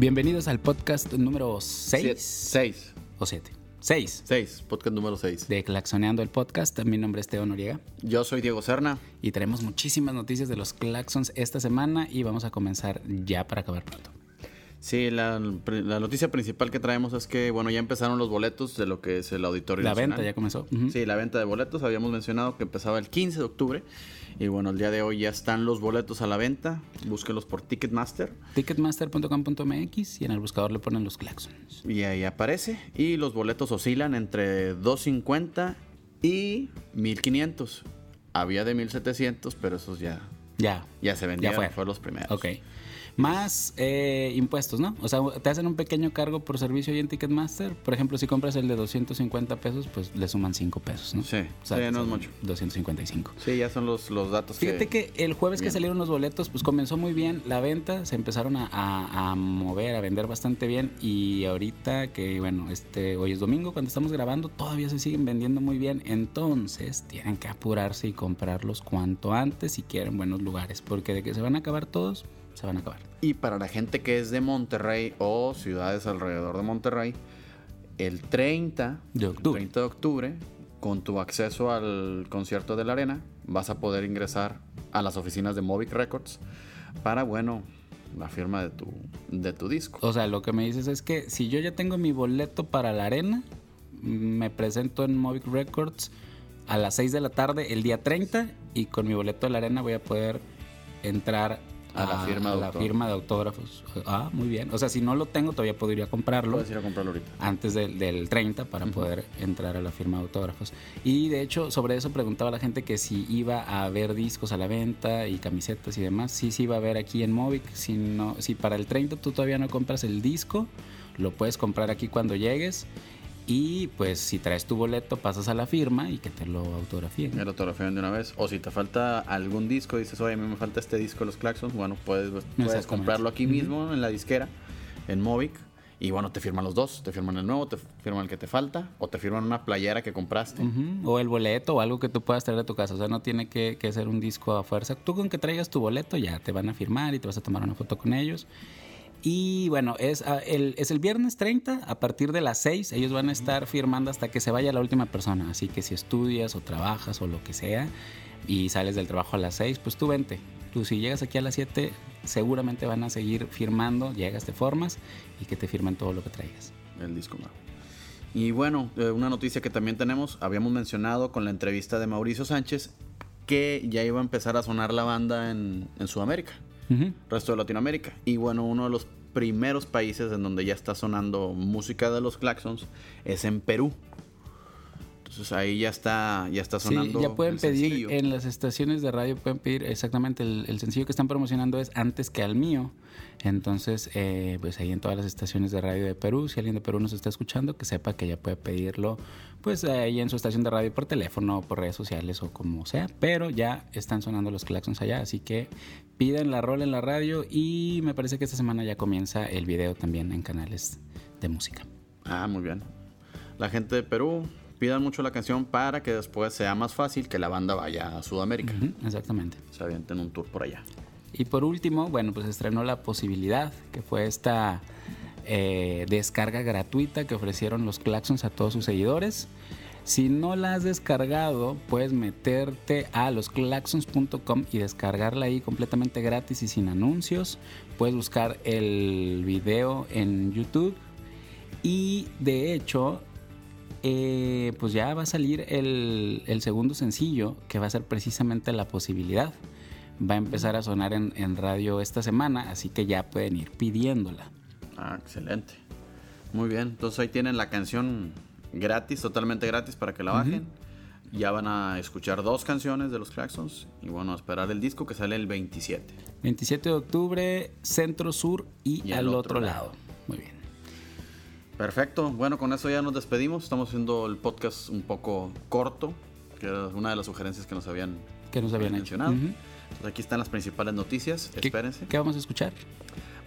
Bienvenidos al podcast número 6 6. o 7. 6 6. Podcast número 6. de Claxoneando el podcast. Mi nombre es Teo Noriega Yo soy Diego Serna. y tenemos muchísimas noticias de los Claxons esta semana y vamos a comenzar ya para acabar pronto. Sí, la, la noticia principal que traemos es que, bueno, ya empezaron los boletos de lo que es el Auditorio La Nacional. venta ya comenzó. Sí, la venta de boletos. Habíamos mencionado que empezaba el 15 de octubre. Y bueno, el día de hoy ya están los boletos a la venta. Búsquenlos por Ticketmaster. Ticketmaster.com.mx y en el buscador le ponen los Claxons. Y ahí aparece. Y los boletos oscilan entre 250 y 1500. Había de 1700, pero esos ya, Ya. ya se vendieron. fue. Fueron los primeros. Ok. Más eh, impuestos, ¿no? O sea, te hacen un pequeño cargo por servicio ahí en Ticketmaster. Por ejemplo, si compras el de 250 pesos, pues le suman 5 pesos, ¿no? Sí, O sea, sí, no es mucho. 255. Sí, ya son los, los datos Fíjate que el jueves que salieron los boletos, pues comenzó muy bien la venta, se empezaron a, a- a mover, a vender bastante bien y ahorita que, bueno, este hoy es domingo, cuando estamos grabando, todavía se siguen vendiendo muy bien, entonces tienen que apurarse y comprarlos cuanto antes si quieren buenos lugares, porque de que se van a acabar todos, se van a acabar. Y para la gente que es de Monterrey o ciudades alrededor de Monterrey, el 30 De octubre. 30 de octubre, con tu acceso al concierto de la arena, vas a poder ingresar a las oficinas de Movic Records para, bueno, la firma de tu, de tu disco. O sea, lo que me dices es que si yo ya tengo mi boleto para la arena, me presento en Movic Records a las 6 de la tarde el día 30 y con mi boleto de la arena voy a poder entrar A la firma de la autógrafos. firma de autógrafos. Ah, muy bien. O sea, si no lo tengo, todavía podría comprarlo Puedes ir a comprarlo ahorita. antes del, del 30 para poder entrar a la firma de autógrafos. Y de hecho, sobre eso preguntaba la gente que si iba a haber discos a la venta y camisetas y demás. Sí, sí iba a haber aquí en Movic. Si, no, si para el 30 tú todavía no compras el disco, lo puedes comprar aquí cuando llegues. Y pues si traes tu boleto, pasas a la firma y que te lo autografíen. El autografían de una vez. O si te falta algún disco, dices, oye, a mí me falta este disco de los Claxons, bueno, puedes, puedes Exactamente. comprarlo aquí mismo en la disquera, en Movic. Y bueno, te firman los dos. Te firman el nuevo, te firman el que te falta, o te firman una playera que compraste. O el boleto o algo que tú puedas traer a tu casa. O sea, no tiene que, que ser un disco a fuerza. Tú con que traigas tu boleto ya te van a firmar y te vas a tomar una foto con ellos. Y bueno, es, ah, el, es el viernes 30, a partir de las 6, ellos van a estar firmando hasta que se vaya la última persona. Así que si estudias o trabajas o lo que sea y sales del trabajo a las 6, pues tú vente. Tú si llegas aquí a las 7, seguramente van a seguir firmando, llegas, te formas y que te firmen todo lo que traigas. el disco nuevo. Y bueno, eh, una noticia que también tenemos, habíamos mencionado con la entrevista de Mauricio Sánchez que ya iba a empezar a sonar la banda en, en Sudamérica, Resto de Latinoamérica. Y bueno, uno de los primeros países en donde ya está sonando música de los Claxons es en Perú. Entonces ahí ya está, ya está sonando. Sí, ya pueden el pedir sencillo. en las estaciones de radio, pueden pedir exactamente el, el sencillo que están promocionando es antes que al mío. Entonces, eh, pues ahí en todas las estaciones de radio de Perú, si alguien de Perú nos está escuchando, que sepa que ya puede pedirlo, pues ahí en su estación de radio por teléfono, por redes sociales o como sea. Pero ya están sonando los claxons allá, así que piden la rol en la radio y me parece que esta semana ya comienza el video también en canales de música. Ah, muy bien. La gente de Perú pidan mucho la canción para que después sea más fácil que la banda vaya a Sudamérica. Exactamente. Se avienten un tour por allá. Y por último, bueno, pues estrenó la posibilidad, que fue esta eh, descarga gratuita que ofrecieron los Claxons a todos sus seguidores. Si no la has descargado, puedes meterte a losclaxons.com y descargarla ahí completamente gratis y sin anuncios. Puedes buscar el video en YouTube. Y de hecho, eh, pues ya va a salir el, el segundo sencillo, que va a ser precisamente la posibilidad. Va a empezar a sonar en, en radio esta semana, así que ya pueden ir pidiéndola. Ah, excelente. Muy bien. Entonces ahí tienen la canción gratis, totalmente gratis para que la bajen. Ya van a escuchar dos canciones de los Claxons y bueno, a esperar el disco que sale el 27. 27 de octubre, centro, sur y, Y al al otro otro lado. lado. Muy bien. Perfecto. Bueno, con eso ya nos despedimos. Estamos haciendo el podcast un poco corto, que era una de las sugerencias que nos habían, ¿Qué nos habían mencionado. Entonces, aquí están las principales noticias. ¿Qué- Espérense. ¿Qué vamos a escuchar?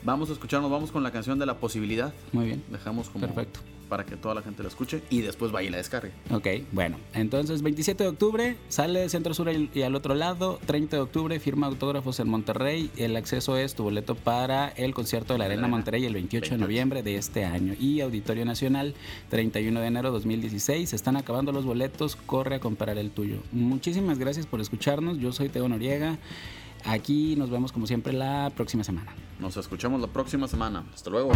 Vamos a escucharnos, vamos con la canción de la posibilidad. Muy bien. Dejamos como Perfecto. Para que toda la gente la escuche y después vaya y la descargue. Ok, bueno, entonces 27 de octubre sale Centro Sur y al otro lado, 30 de octubre firma autógrafos en Monterrey, el acceso es tu boleto para el concierto de la Arena Monterrey el 28, de noviembre de este año y Auditorio Nacional 31 de enero 2016, están acabando los boletos, corre a comprar el tuyo. Muchísimas gracias por escucharnos, yo soy Teo Noriega. Aquí nos vemos como siempre la próxima semana. Nos escuchamos la próxima semana. Hasta luego.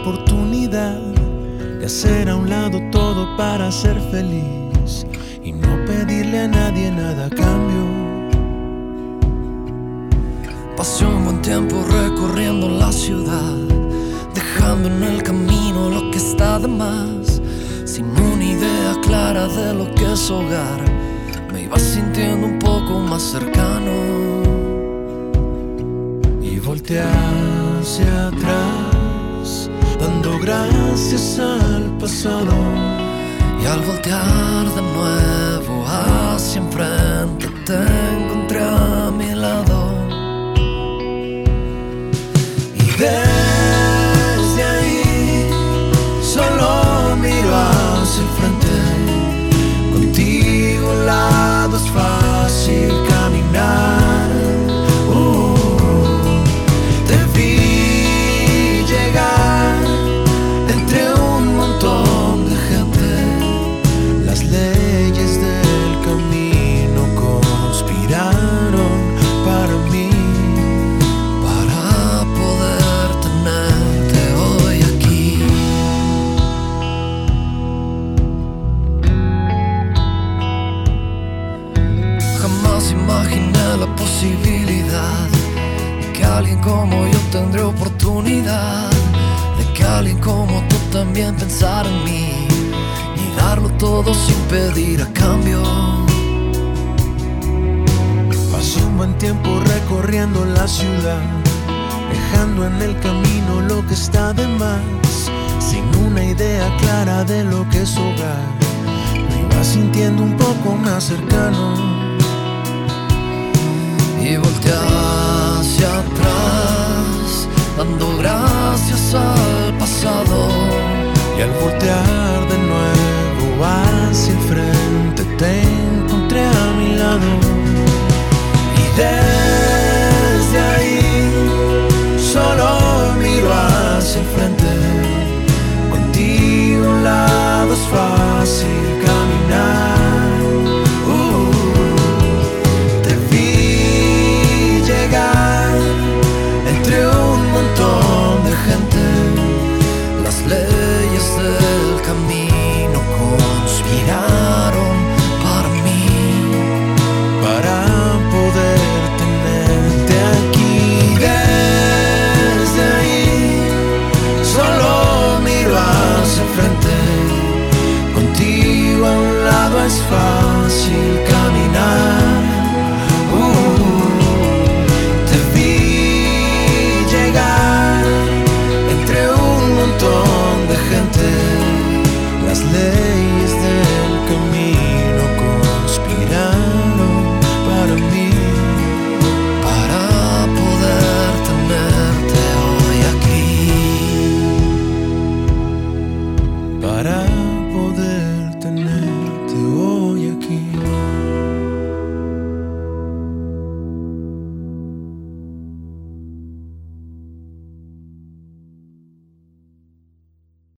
Oportunidad de hacer a un lado todo para ser feliz y no pedirle a nadie nada a cambio. Pasé un buen tiempo recorriendo la ciudad, dejando en el camino lo que está de más, sin una idea clara de lo que es hogar. Me iba sintiendo un poco más cercano y volteé hacia atrás, gracias al pasado y al voltear de nuevo hacia alguien como tú también pensara en mí y darlo todo sin pedir a cambio. Pasé un buen tiempo recorriendo la ciudad, dejando en el camino lo que está de más, sin una idea clara de lo que es hogar. Me iba sintiendo un poco más cercano y volteé hacia atrás, dando gracias al y al voltear